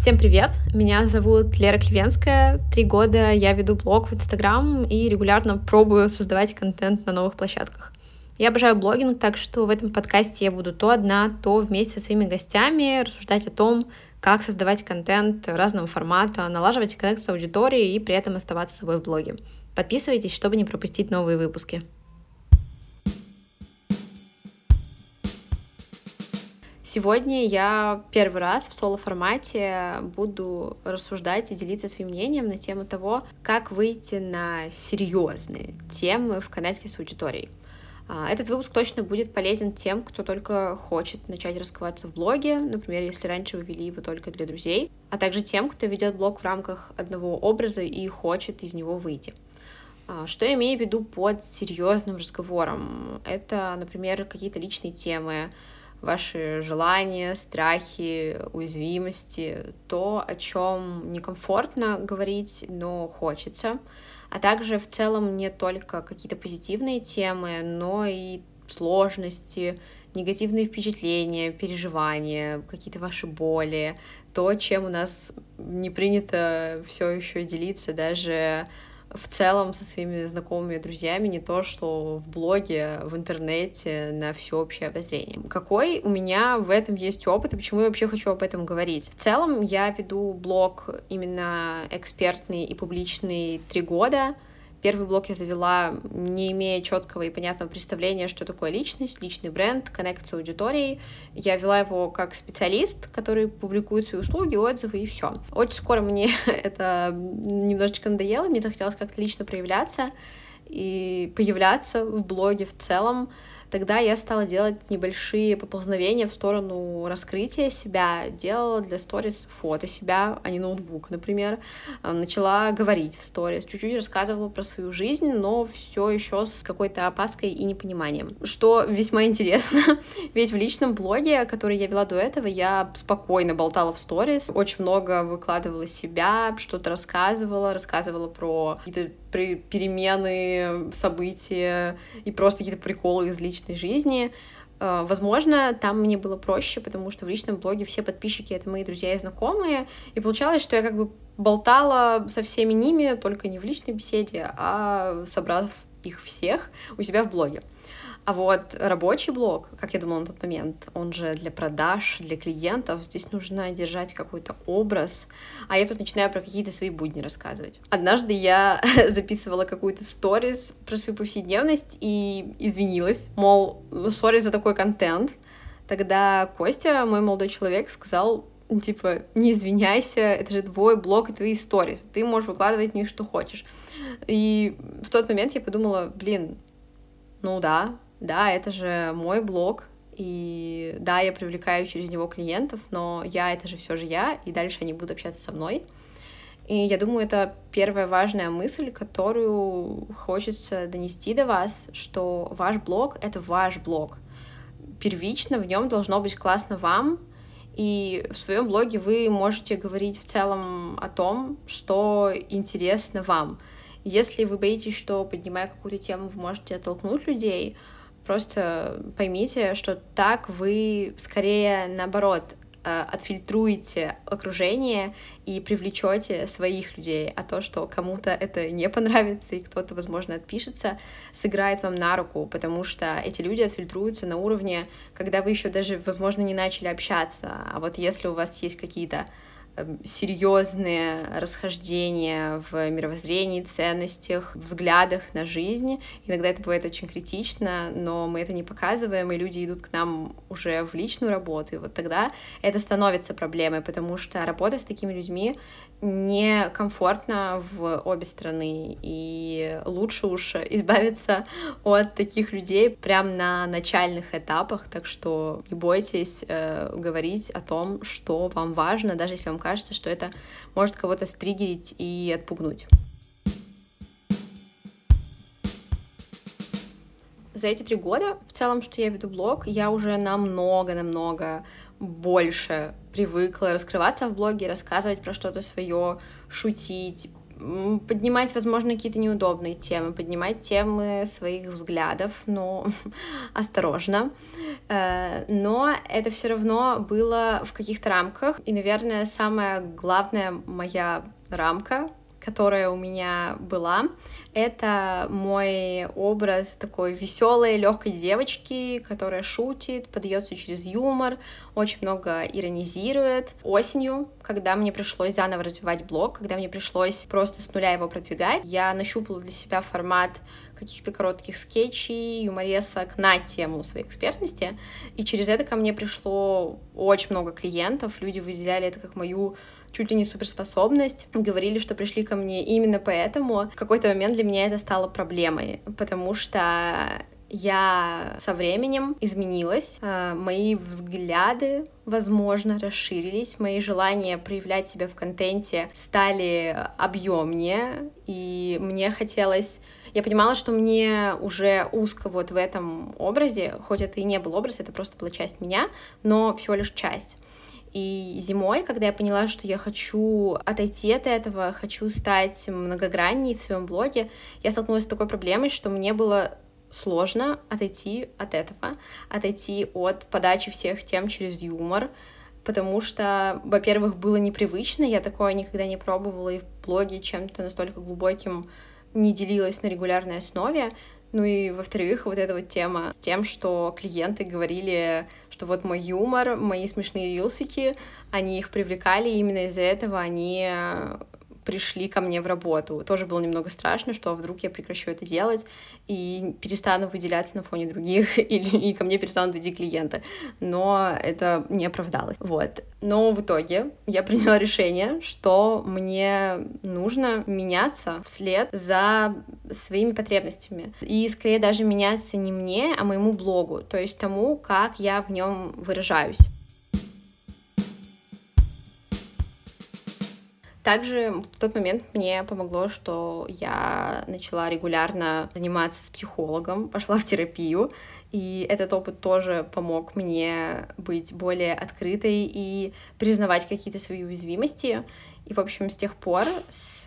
Всем привет! Меня зовут Лера Клевенская. Три года я веду блог в Инстаграм и регулярно пробую создавать контент на новых площадках. Я обожаю блогинг, так что в этом подкасте я буду то одна, то вместе со своими гостями рассуждать о том, как создавать контент разного формата, налаживать коннект с аудиторией и при этом оставаться собой в блоге. Подписывайтесь, чтобы не пропустить новые выпуски. Сегодня я первый раз в соло-формате буду рассуждать и делиться своим мнением на тему того, как выйти на серьезные темы в коннекте с аудиторией. А, этот выпуск точно будет полезен тем, кто только хочет начать раскрываться в блоге, например, если раньше вы вели его только для друзей, а также тем, кто ведет блог в рамках одного образа и хочет из него выйти. А, что я имею в виду под серьезным разговором? Это, например, какие-то личные темы, ваши желания, страхи, уязвимости, то, о чем некомфортно говорить, но хочется, а также в целом не только какие-то позитивные темы, но и сложности, негативные впечатления, переживания, какие-то ваши боли, то, чем у нас не принято все еще делиться даже в целом со своими знакомыми и друзьями, не то, что в блоге, в интернете, на всеобщее обозрение. Какой у меня в этом есть опыт и почему я вообще хочу об этом говорить? В целом я веду блог именно экспертный и публичный три года, Первый блог я завела, не имея четкого и понятного представления, что такое личность, личный бренд, коннект с аудиторией. Я вела его как специалист, который публикует свои услуги, отзывы и все. Очень скоро мне это немножечко надоело, мне захотелось как-то лично проявляться и появляться в блоге в целом тогда я стала делать небольшие поползновения в сторону раскрытия себя, делала для сторис фото себя, а не ноутбук, например, э, начала говорить в сторис, чуть-чуть рассказывала про свою жизнь, но все еще с какой-то опаской и непониманием, что весьма интересно, ведь в личном блоге, который я вела до этого, я спокойно болтала в сторис, очень много выкладывала себя, что-то рассказывала, рассказывала про какие-то перемены, события и просто какие-то приколы из личной жизни. Э, возможно, там мне было проще, потому что в личном блоге все подписчики — это мои друзья и знакомые, и получалось, что я как бы болтала со всеми ними, только не в личной беседе, а собрав их всех у себя в блоге. А вот рабочий блог, как я думала на тот момент, он же для продаж, для клиентов, здесь нужно держать какой-то образ, а я тут начинаю про какие-то свои будни рассказывать. Однажды я записывала какую-то сторис про свою повседневность и извинилась, мол, сори за такой контент. Тогда Костя, мой молодой человек, сказал, типа, не извиняйся, это же твой блог и твои истории, ты можешь выкладывать в них что хочешь. И в тот момент я подумала, блин, ну да, да, это же мой блог, и да, я привлекаю через него клиентов, но я это же все же я, и дальше они будут общаться со мной. И я думаю, это первая важная мысль, которую хочется донести до вас, что ваш блог — это ваш блог. Первично в нем должно быть классно вам, и в своем блоге вы можете говорить в целом о том, что интересно вам. Если вы боитесь, что, поднимая какую-то тему, вы можете оттолкнуть людей, Просто поймите, что так вы скорее наоборот э, отфильтруете окружение и привлечете своих людей, а то, что кому-то это не понравится и кто-то, возможно, отпишется, сыграет вам на руку, потому что эти люди отфильтруются на уровне, когда вы еще даже, возможно, не начали общаться, а вот если у вас есть какие-то серьезные расхождения в мировоззрении, ценностях, взглядах на жизнь. Иногда это бывает очень критично, но мы это не показываем, и люди идут к нам уже в личную работу. И вот тогда это становится проблемой, потому что работа с такими людьми некомфортно в обе стороны, и лучше уж избавиться от таких людей прямо на начальных этапах, так что не бойтесь э, говорить о том, что вам важно, даже если вам кажется, что это может кого-то стригерить и отпугнуть. За эти три года, в целом, что я веду блог, я уже намного-намного больше привыкла раскрываться в блоге, рассказывать про что-то свое, шутить, поднимать, возможно, какие-то неудобные темы, поднимать темы своих взглядов, но осторожно. Э, но это все равно было в каких-то рамках. И, наверное, самая главная моя рамка которая у меня была, это мой образ такой веселой, легкой девочки, которая шутит, подается через юмор, очень много иронизирует. Осенью, когда мне пришлось заново развивать блог, когда мне пришлось просто с нуля его продвигать, я нащупала для себя формат каких-то коротких скетчей, юморесок на тему своей экспертности, и через это ко мне пришло очень много клиентов, люди выделяли это как мою чуть ли не суперспособность, говорили, что пришли ко мне именно поэтому. В какой-то момент для меня это стало проблемой, потому что я со временем изменилась, э, мои взгляды, возможно, расширились, мои желания проявлять себя в контенте стали объемнее, и мне хотелось я понимала, что мне уже узко вот в этом образе, хоть это и не был образ, это просто была часть меня, но всего лишь часть. И зимой, когда я поняла, что я хочу отойти от этого, хочу стать многогранней в своем блоге, я столкнулась с такой проблемой, что мне было сложно отойти от этого, отойти от подачи всех тем через юмор, потому что, во-первых, было непривычно, я такое никогда не пробовала, и в блоге чем-то настолько глубоким не делилась на регулярной основе, ну и, во-вторых, вот эта вот тема с тем, что клиенты говорили, что вот мой юмор, мои смешные рилсики, они их привлекали, и именно из-за этого они пришли ко мне в работу. Тоже было немного страшно, что вдруг я прекращу это делать и перестану выделяться на фоне других, и, и ко мне перестанут идти клиенты. Но это не оправдалось. Вот. Но в итоге я приняла решение, что мне нужно меняться вслед за своими потребностями. И скорее даже меняться не мне, а моему блогу, то есть тому, как я в нем выражаюсь. Также в тот момент мне помогло, что я начала регулярно заниматься с психологом, пошла в терапию, и этот опыт тоже помог мне быть более открытой и признавать какие-то свои уязвимости. И, в общем, с тех пор, с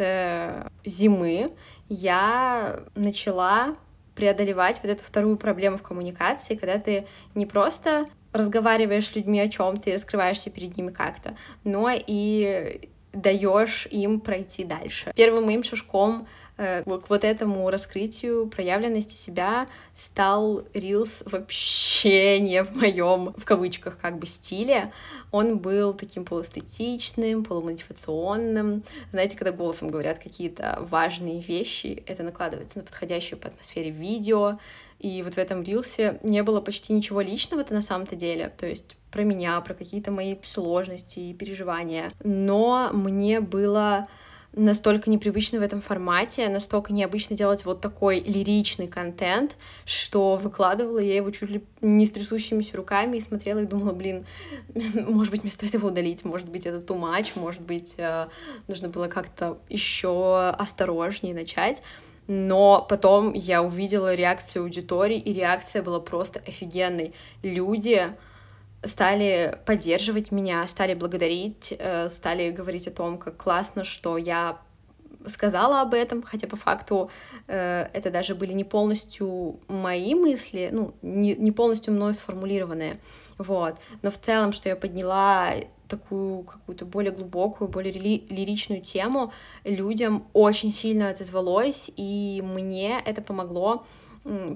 зимы, я начала преодолевать вот эту вторую проблему в коммуникации, когда ты не просто разговариваешь с людьми о чем-то и раскрываешься перед ними как-то, но и даешь им пройти дальше. Первым моим шажком э, к вот этому раскрытию проявленности себя стал Reels вообще не в моем, в кавычках, как бы стиле. Он был таким полуэстетичным, полумотивационным. Знаете, когда голосом говорят какие-то важные вещи, это накладывается на подходящую по атмосфере видео. И вот в этом рилсе не было почти ничего личного-то на самом-то деле. То есть про меня, про какие-то мои сложности и переживания. Но мне было настолько непривычно в этом формате, настолько необычно делать вот такой лиричный контент, что выкладывала я его чуть ли не с трясущимися руками и смотрела и думала, блин, может быть, мне стоит его удалить, может быть, это too much, может быть, э, нужно было как-то еще осторожнее начать. Но потом я увидела реакцию аудитории, и реакция была просто офигенной. Люди стали поддерживать меня, стали благодарить, э, стали говорить о том, как классно, что я сказала об этом, хотя по факту э, это даже были не полностью мои мысли, ну, не, не полностью мной сформулированные, вот. Но в целом, что я подняла такую какую-то более глубокую, более ли, лиричную тему, людям очень сильно отозвалось, и мне это помогло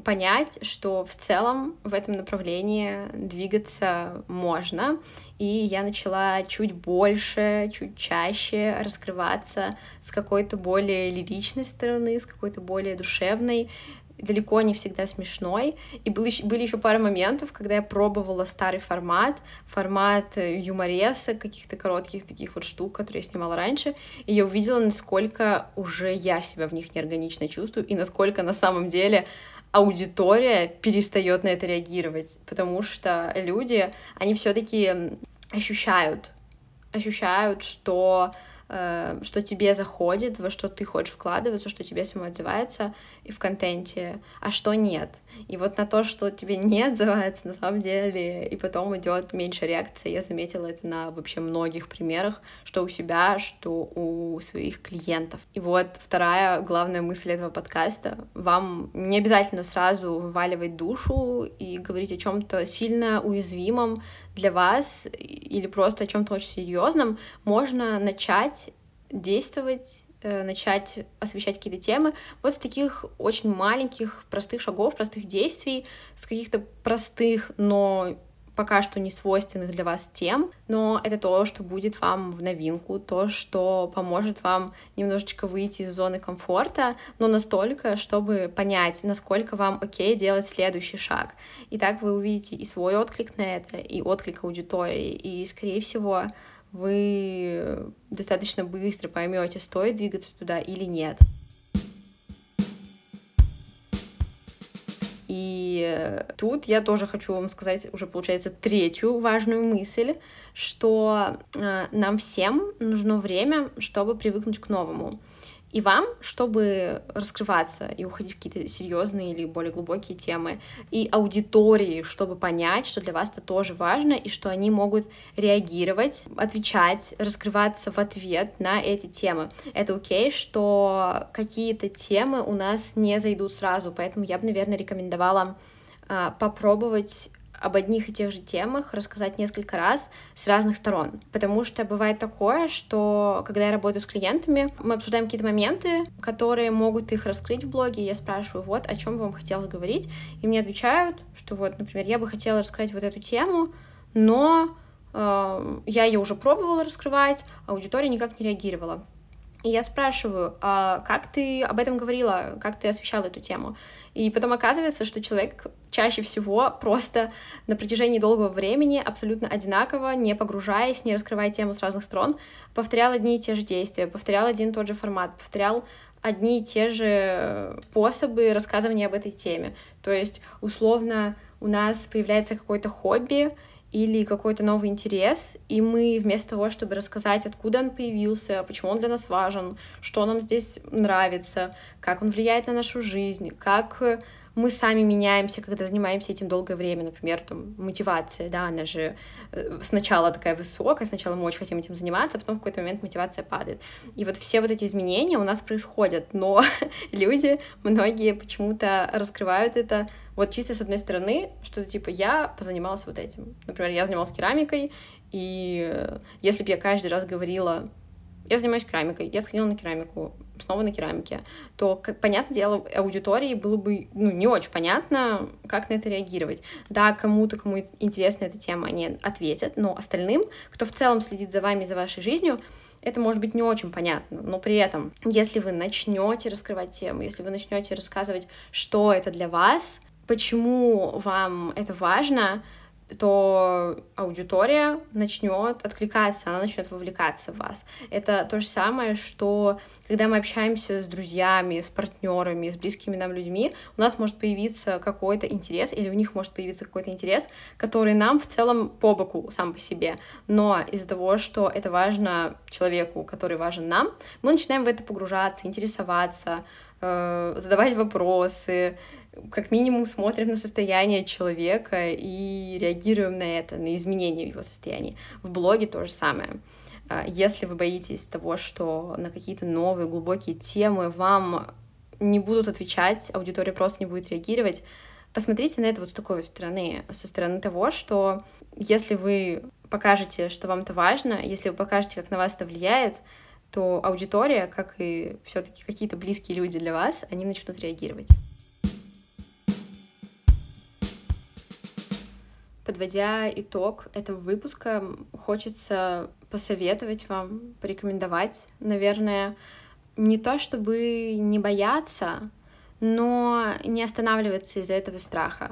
понять, что в целом в этом направлении двигаться можно. И я начала чуть больше, чуть чаще раскрываться с какой-то более лиричной стороны, с какой-то более душевной, далеко не всегда смешной. И были, были еще пара моментов, когда я пробовала старый формат, формат э, юмореса, каких-то коротких таких вот штук, которые я снимала раньше, и я увидела, насколько уже я себя в них неорганично чувствую, и насколько на самом деле аудитория перестает на это реагировать, потому что люди, они все-таки ощущают, ощущают, что что тебе заходит, во что ты хочешь вкладываться, что тебе само отзывается и в контенте, а что нет. И вот на то, что тебе не отзывается, на самом деле, и потом идет меньше реакции. Я заметила это на вообще многих примерах, что у себя, что у своих клиентов. И вот вторая главная мысль этого подкаста. Вам не обязательно сразу вываливать душу и говорить о чем-то сильно уязвимом для вас или просто о чем-то очень серьезном. Можно начать действовать э, начать освещать какие-то темы вот с таких очень маленьких, простых шагов, простых действий, с каких-то простых, но пока что не свойственных для вас тем, но это то, что будет вам в новинку, то, что поможет вам немножечко выйти из зоны комфорта, но настолько, чтобы понять, насколько вам окей делать следующий шаг. И так вы увидите и свой отклик на это, и отклик аудитории, и, скорее всего, вы достаточно быстро поймете, стоит двигаться туда или нет. И тут я тоже хочу вам сказать уже, получается, третью важную мысль, что э, нам всем нужно время, чтобы привыкнуть к новому. И вам, чтобы раскрываться и уходить в какие-то серьезные или более глубокие темы, и аудитории, чтобы понять, что для вас это тоже важно, и что они могут реагировать, отвечать, раскрываться в ответ на эти темы. Это окей, что какие-то темы у нас не зайдут сразу, поэтому я бы, наверное, рекомендовала а, попробовать об одних и тех же темах рассказать несколько раз с разных сторон. Потому что бывает такое, что когда я работаю с клиентами, мы обсуждаем какие-то моменты, которые могут их раскрыть в блоге, я спрашиваю, вот, о чем вам хотелось говорить, и мне отвечают, что вот, например, я бы хотела раскрыть вот эту тему, но э, я ее уже пробовала раскрывать, а аудитория никак не реагировала. И я спрашиваю, а как ты об этом говорила, как ты освещала эту тему? И потом оказывается, что человек чаще всего просто на протяжении долгого времени абсолютно одинаково, не погружаясь, не раскрывая тему с разных сторон, повторял одни и те же действия, повторял один и тот же формат, повторял одни и те же способы рассказывания об этой теме. То есть, условно, у нас появляется какое-то хобби, или какой-то новый интерес, и мы вместо того, чтобы рассказать, откуда он появился, почему он для нас важен, что нам здесь нравится, как он влияет на нашу жизнь, как мы сами меняемся, когда занимаемся этим долгое время, например, там, мотивация, да, она же э, сначала такая высокая, сначала мы очень хотим этим заниматься, а потом в какой-то момент мотивация падает. И вот все вот эти изменения у нас происходят, но люди, многие почему-то раскрывают это вот чисто с одной стороны, что-то типа я позанималась вот этим. Например, я занималась керамикой, и э, если бы я каждый раз говорила я занимаюсь керамикой, я сходила на керамику, снова на керамике, то, как, понятное дело, аудитории было бы ну, не очень понятно, как на это реагировать. Да, кому-то, кому интересна эта тема, они ответят, но остальным, кто в целом следит за вами, за вашей жизнью, это может быть не очень понятно, но при этом, если вы начнете раскрывать тему, если вы начнете рассказывать, что это для вас, почему вам это важно, то аудитория начнет откликаться, она начнет вовлекаться в вас. Это то же самое, что когда мы общаемся с друзьями, с партнерами, с близкими нам людьми, у нас может появиться какой-то интерес, или у них может появиться какой-то интерес, который нам в целом по боку сам по себе. Но из-за того, что это важно человеку, который важен нам, мы начинаем в это погружаться, интересоваться, задавать вопросы, как минимум смотрим на состояние человека и реагируем на это, на изменения в его состоянии. В блоге то же самое. А, если вы боитесь того, что на какие-то новые глубокие темы вам не будут отвечать, аудитория просто не будет реагировать, посмотрите на это вот с такой вот стороны, со стороны того, что если вы покажете, что вам это важно, если вы покажете, как на вас это влияет, то аудитория, как и все-таки какие-то близкие люди для вас, они начнут реагировать. Подводя итог этого выпуска, хочется посоветовать вам, порекомендовать, наверное, не то чтобы не бояться, но не останавливаться из-за этого страха.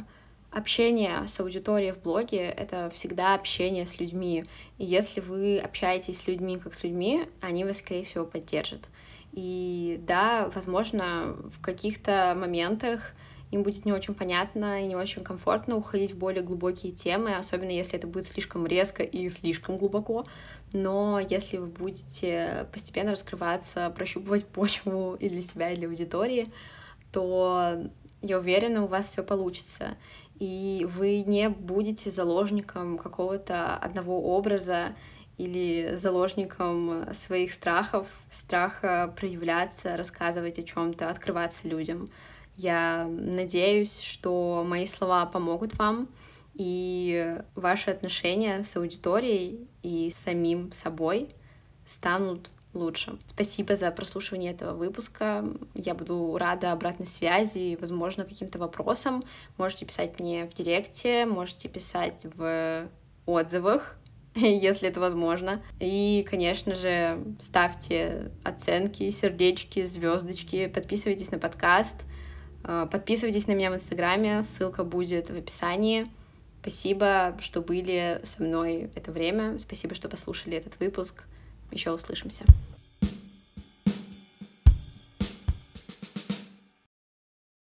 Общение с аудиторией в блоге — это всегда общение с людьми. И если вы общаетесь с людьми как с людьми, они вас, скорее всего, поддержат. И да, возможно, в каких-то моментах им будет не очень понятно и не очень комфортно уходить в более глубокие темы, особенно если это будет слишком резко и слишком глубоко. Но если вы будете постепенно раскрываться, прощупывать почву и для себя, и для аудитории, то я уверена, у вас все получится. И вы не будете заложником какого-то одного образа или заложником своих страхов, страха проявляться, рассказывать о чем-то, открываться людям. Я надеюсь, что мои слова помогут вам, и ваши отношения с аудиторией и самим собой станут лучше. Спасибо за прослушивание этого выпуска. Я буду рада обратной связи, возможно, каким-то вопросам. Можете писать мне в директе, можете писать в отзывах, если это возможно. И, конечно же, ставьте оценки, сердечки, звездочки, подписывайтесь на подкаст, э, подписывайтесь на меня в Инстаграме, ссылка будет в описании. Спасибо, что были со мной это время. Спасибо, что послушали этот выпуск. Еще услышимся.